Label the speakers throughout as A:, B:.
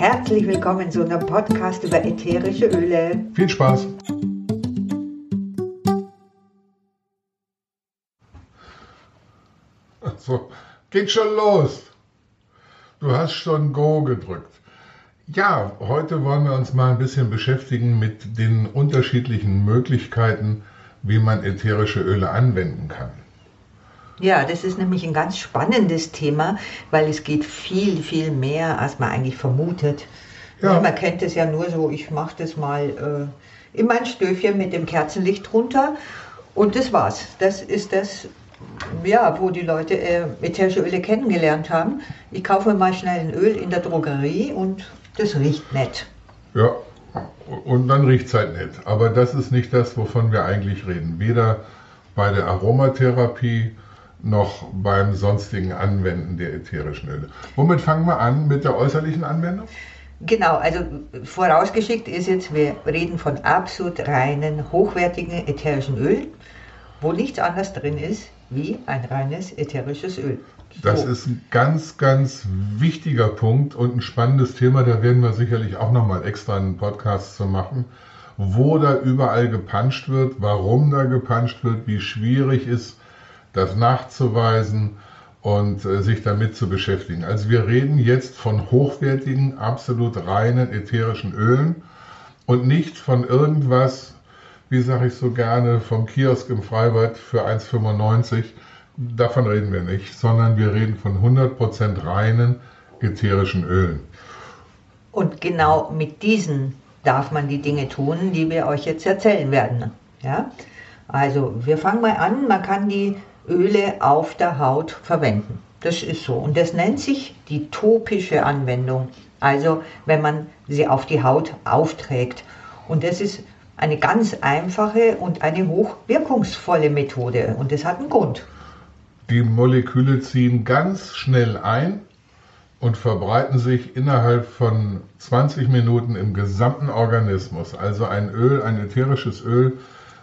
A: Herzlich willkommen zu einem Podcast über ätherische Öle.
B: Viel Spaß! So, geht schon los. Du hast schon Go gedrückt. Ja, heute wollen wir uns mal ein bisschen beschäftigen mit den unterschiedlichen Möglichkeiten, wie man ätherische Öle anwenden kann.
A: Ja, das ist nämlich ein ganz spannendes Thema, weil es geht viel, viel mehr, als man eigentlich vermutet. Ja. man kennt es ja nur so, ich mache das mal äh, in mein Stöfchen mit dem Kerzenlicht runter und das war's. Das ist das, ja, wo die Leute äh, ätherische Öle kennengelernt haben. Ich kaufe mal schnell ein Öl in der Drogerie und das riecht nett.
B: Ja, und dann riecht es halt nett. Aber das ist nicht das, wovon wir eigentlich reden. Weder bei der Aromatherapie noch beim sonstigen Anwenden der ätherischen Öle. Womit fangen wir an mit der äußerlichen Anwendung?
A: Genau, also vorausgeschickt ist jetzt, wir reden von absolut reinen, hochwertigen ätherischen Ölen, wo nichts anderes drin ist wie ein reines ätherisches Öl.
B: So. Das ist ein ganz, ganz wichtiger Punkt und ein spannendes Thema. Da werden wir sicherlich auch nochmal extra einen Podcast zu machen, wo da überall gepanscht wird, warum da gepanscht wird, wie schwierig ist das nachzuweisen und äh, sich damit zu beschäftigen. Also wir reden jetzt von hochwertigen, absolut reinen ätherischen Ölen und nicht von irgendwas, wie sage ich so gerne, vom Kiosk im Freibad für 1,95. Davon reden wir nicht, sondern wir reden von 100% reinen ätherischen Ölen.
A: Und genau mit diesen darf man die Dinge tun, die wir euch jetzt erzählen werden. Ja? Also wir fangen mal an, man kann die Öle auf der Haut verwenden. Das ist so. Und das nennt sich die topische Anwendung. Also wenn man sie auf die Haut aufträgt. Und das ist eine ganz einfache und eine hochwirkungsvolle Methode. Und das hat einen Grund.
B: Die Moleküle ziehen ganz schnell ein und verbreiten sich innerhalb von 20 Minuten im gesamten Organismus. Also ein Öl, ein ätherisches Öl,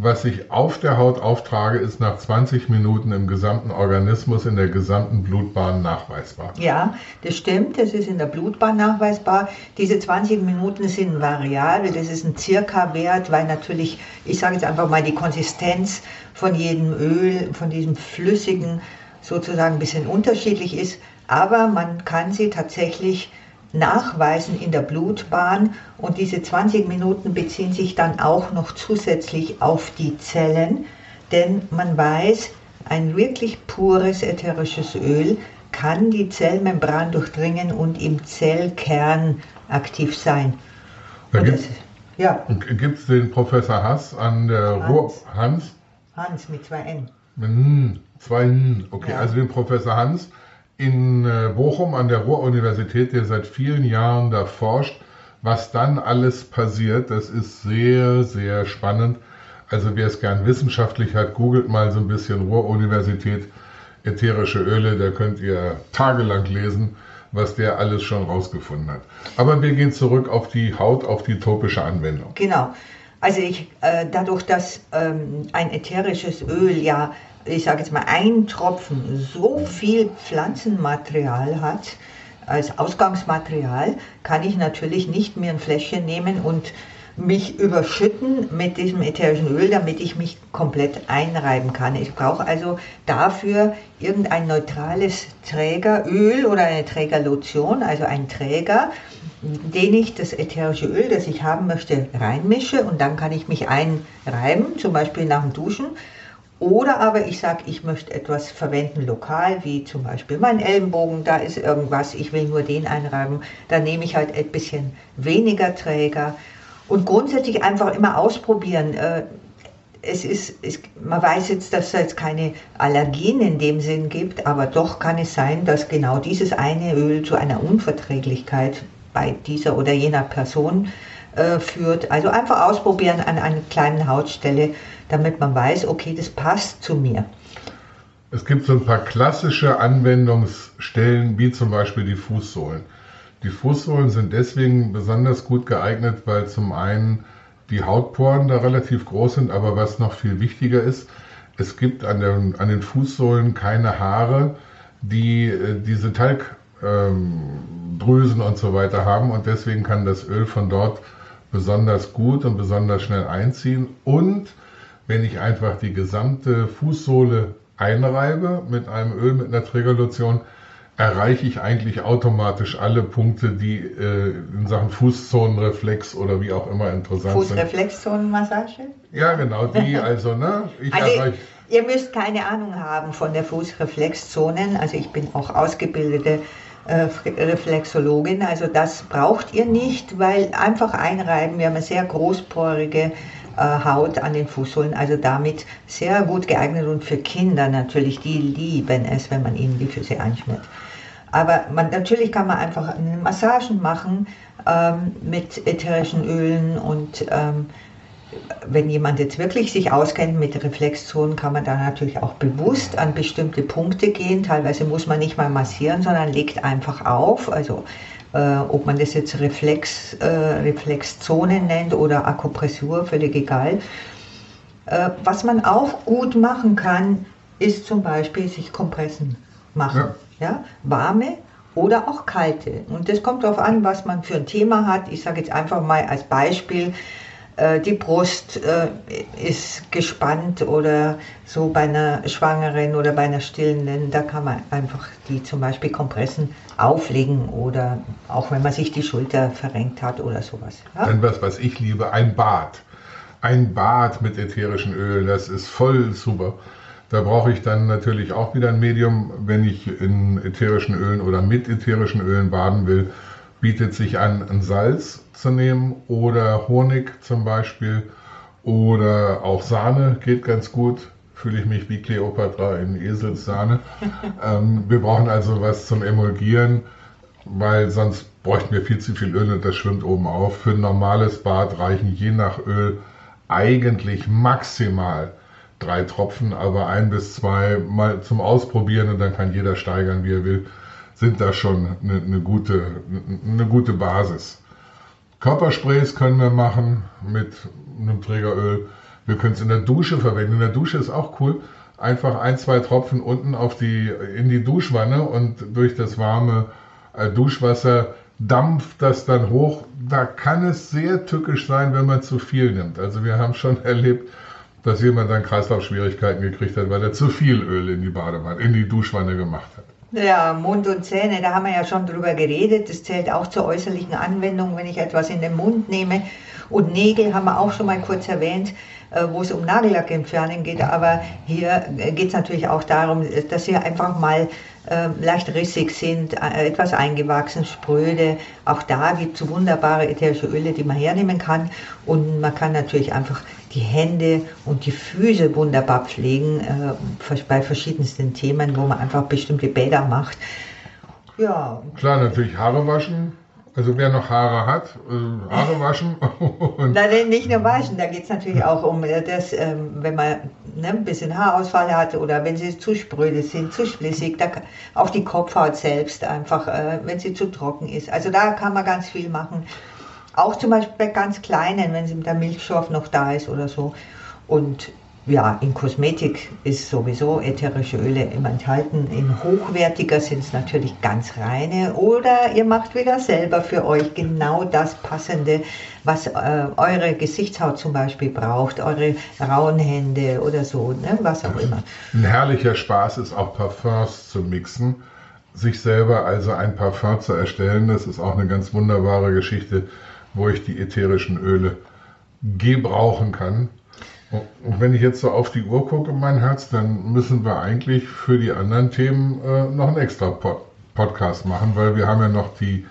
B: was ich auf der Haut auftrage, ist nach 20 Minuten im gesamten Organismus, in der gesamten Blutbahn nachweisbar.
A: Ja, das stimmt, das ist in der Blutbahn nachweisbar. Diese 20 Minuten sind variabel, das ist ein Circa-Wert, weil natürlich, ich sage jetzt einfach mal, die Konsistenz von jedem Öl, von diesem flüssigen sozusagen ein bisschen unterschiedlich ist. Aber man kann sie tatsächlich nachweisen in der Blutbahn und diese 20 Minuten beziehen sich dann auch noch zusätzlich auf die Zellen, denn man weiß, ein wirklich pures ätherisches Öl kann die Zellmembran durchdringen und im Zellkern aktiv sein.
B: Da gibt es ja. den Professor Hass an der Hans. Ruhr.
A: Hans? Hans mit zwei N.
B: Hm, zwei N, okay, ja. also den Professor Hans in äh, Bochum an der Ruhr-Universität, der seit vielen Jahren da forscht. Was dann alles passiert, das ist sehr, sehr spannend. Also wer es gern wissenschaftlich hat, googelt mal so ein bisschen Ruhr-Universität, ätherische Öle, da könnt ihr tagelang lesen, was der alles schon rausgefunden hat. Aber wir gehen zurück auf die Haut, auf die topische Anwendung.
A: Genau. Also ich, äh, dadurch, dass ähm, ein ätherisches Öl ja ich sage jetzt mal, ein Tropfen so viel Pflanzenmaterial hat, als Ausgangsmaterial, kann ich natürlich nicht mehr ein Fläschchen nehmen und mich überschütten mit diesem ätherischen Öl, damit ich mich komplett einreiben kann. Ich brauche also dafür irgendein neutrales Trägeröl oder eine Trägerlotion, also ein Träger, den ich das ätherische Öl, das ich haben möchte, reinmische und dann kann ich mich einreiben, zum Beispiel nach dem Duschen oder aber ich sage, ich möchte etwas verwenden lokal, wie zum Beispiel mein Ellenbogen, da ist irgendwas, ich will nur den einreiben. Dann nehme ich halt ein bisschen weniger Träger. Und grundsätzlich einfach immer ausprobieren. Äh, es ist, es, man weiß jetzt, dass es jetzt keine Allergien in dem Sinn gibt, aber doch kann es sein, dass genau dieses eine Öl zu einer Unverträglichkeit bei dieser oder jener Person äh, führt. Also einfach ausprobieren an einer kleinen Hautstelle damit man weiß, okay, das passt zu mir.
B: Es gibt so ein paar klassische Anwendungsstellen, wie zum Beispiel die Fußsohlen. Die Fußsohlen sind deswegen besonders gut geeignet, weil zum einen die Hautporen da relativ groß sind, aber was noch viel wichtiger ist, es gibt an, der, an den Fußsohlen keine Haare, die äh, diese Talgbahnen Drüsen und so weiter haben und deswegen kann das Öl von dort besonders gut und besonders schnell einziehen. Und wenn ich einfach die gesamte Fußsohle einreibe mit einem Öl, mit einer Trägerlotion, erreiche ich eigentlich automatisch alle Punkte, die äh, in Sachen Fußzonenreflex oder wie auch immer interessant sind.
A: Fußreflexzonenmassage?
B: Ja, genau, die also, ne?
A: Ich also, erreiche. Ihr müsst keine Ahnung haben von der Fußreflexzonen. Also ich bin auch ausgebildete Reflexologin. Also das braucht ihr nicht, weil einfach einreiben. Wir haben eine sehr großporige äh, Haut an den Fußsohlen, also damit sehr gut geeignet und für Kinder natürlich, die lieben es, wenn man ihnen die Füße einschmiert. Aber man, natürlich kann man einfach Massagen machen ähm, mit ätherischen Ölen und ähm, wenn jemand jetzt wirklich sich auskennt mit Reflexzonen, kann man da natürlich auch bewusst an bestimmte Punkte gehen. Teilweise muss man nicht mal massieren, sondern legt einfach auf. Also äh, ob man das jetzt Reflex, äh, Reflexzone nennt oder Akupressur, völlig egal. Äh, was man auch gut machen kann, ist zum Beispiel sich Kompressen machen. Ja. Ja? Warme oder auch kalte. Und das kommt darauf an, was man für ein Thema hat. Ich sage jetzt einfach mal als Beispiel, die Brust äh, ist gespannt oder so bei einer Schwangeren oder bei einer Stillenden, da kann man einfach die zum Beispiel Kompressen auflegen oder auch wenn man sich die Schulter verrenkt hat oder sowas.
B: Ja? Dann was, was ich liebe, ein Bad. Ein Bad mit ätherischen Ölen, das ist voll super. Da brauche ich dann natürlich auch wieder ein Medium, wenn ich in ätherischen Ölen oder mit ätherischen Ölen baden will bietet sich an, ein Salz zu nehmen oder Honig zum Beispiel oder auch Sahne geht ganz gut. Fühle ich mich wie Kleopatra in Eselssahne. ähm, wir brauchen also was zum Emulgieren, weil sonst bräuchten wir viel zu viel Öl und das schwimmt oben auf. Für ein normales Bad reichen je nach Öl eigentlich maximal drei Tropfen, aber ein bis zwei mal zum Ausprobieren und dann kann jeder steigern, wie er will sind da schon eine, eine, gute, eine gute Basis. Körpersprays können wir machen mit einem Trägeröl. Wir können es in der Dusche verwenden. In der Dusche ist auch cool. Einfach ein, zwei Tropfen unten auf die, in die Duschwanne und durch das warme äh, Duschwasser dampft das dann hoch. Da kann es sehr tückisch sein, wenn man zu viel nimmt. Also wir haben schon erlebt, dass jemand dann Kreislaufschwierigkeiten gekriegt hat, weil er zu viel Öl in die Badewanne, in die Duschwanne gemacht hat.
A: Ja, Mund und Zähne, da haben wir ja schon drüber geredet. Das zählt auch zur äußerlichen Anwendung, wenn ich etwas in den Mund nehme. Und Nägel haben wir auch schon mal kurz erwähnt, äh, wo es um Nagellack entfernen geht. Aber hier äh, geht es natürlich auch darum, dass sie einfach mal äh, leicht rissig sind, etwas eingewachsen, spröde. Auch da gibt es wunderbare ätherische Öle, die man hernehmen kann. Und man kann natürlich einfach die Hände und die Füße wunderbar pflegen äh, bei verschiedensten Themen, wo man einfach bestimmte Bäder macht.
B: Ja. Klar, natürlich Haare waschen. Also wer noch Haare hat, äh, Haare waschen.
A: Nein, nicht nur waschen, da geht es natürlich auch um äh, das, ähm, wenn man ne, ein bisschen Haarausfall hat oder wenn sie zu spröde sind, zu flüssig, da, auch die Kopfhaut selbst einfach, äh, wenn sie zu trocken ist. Also da kann man ganz viel machen. Auch zum Beispiel bei ganz kleinen, wenn der Milchstoff noch da ist oder so. Und ja, in Kosmetik ist sowieso ätherische Öle immer enthalten. In hochwertiger sind es natürlich ganz reine. Oder ihr macht wieder selber für euch genau das Passende, was äh, eure Gesichtshaut zum Beispiel braucht, eure rauen Hände oder so, ne? was auch immer.
B: Ein herrlicher Spaß ist auch Parfums zu mixen. Sich selber also ein Parfum zu erstellen, das ist auch eine ganz wunderbare Geschichte wo ich die ätherischen Öle gebrauchen kann. Und wenn ich jetzt so auf die Uhr gucke, mein Herz, dann müssen wir eigentlich für die anderen Themen äh, noch einen extra Pod Podcast machen, weil wir haben ja noch die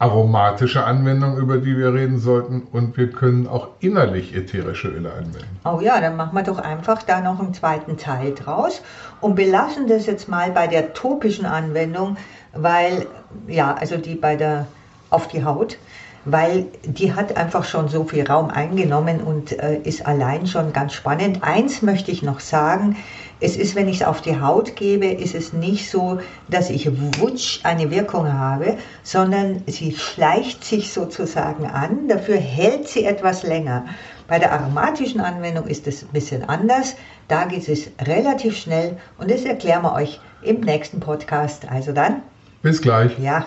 B: aromatische Anwendung, über die wir reden sollten, und wir können auch innerlich ätherische Öle anwenden.
A: Oh ja, dann machen wir doch einfach da noch einen zweiten Teil draus und belassen das jetzt mal bei der topischen Anwendung, weil ja, also die bei der auf die Haut, weil die hat einfach schon so viel Raum eingenommen und äh, ist allein schon ganz spannend. Eins möchte ich noch sagen, es ist, wenn ich es auf die Haut gebe, ist es nicht so, dass ich wutsch eine Wirkung habe, sondern sie schleicht sich sozusagen an, dafür hält sie etwas länger. Bei der aromatischen Anwendung ist es ein bisschen anders. Da geht es relativ schnell und das erklären wir euch im nächsten Podcast. Also dann.
B: Bis gleich.
A: Ja.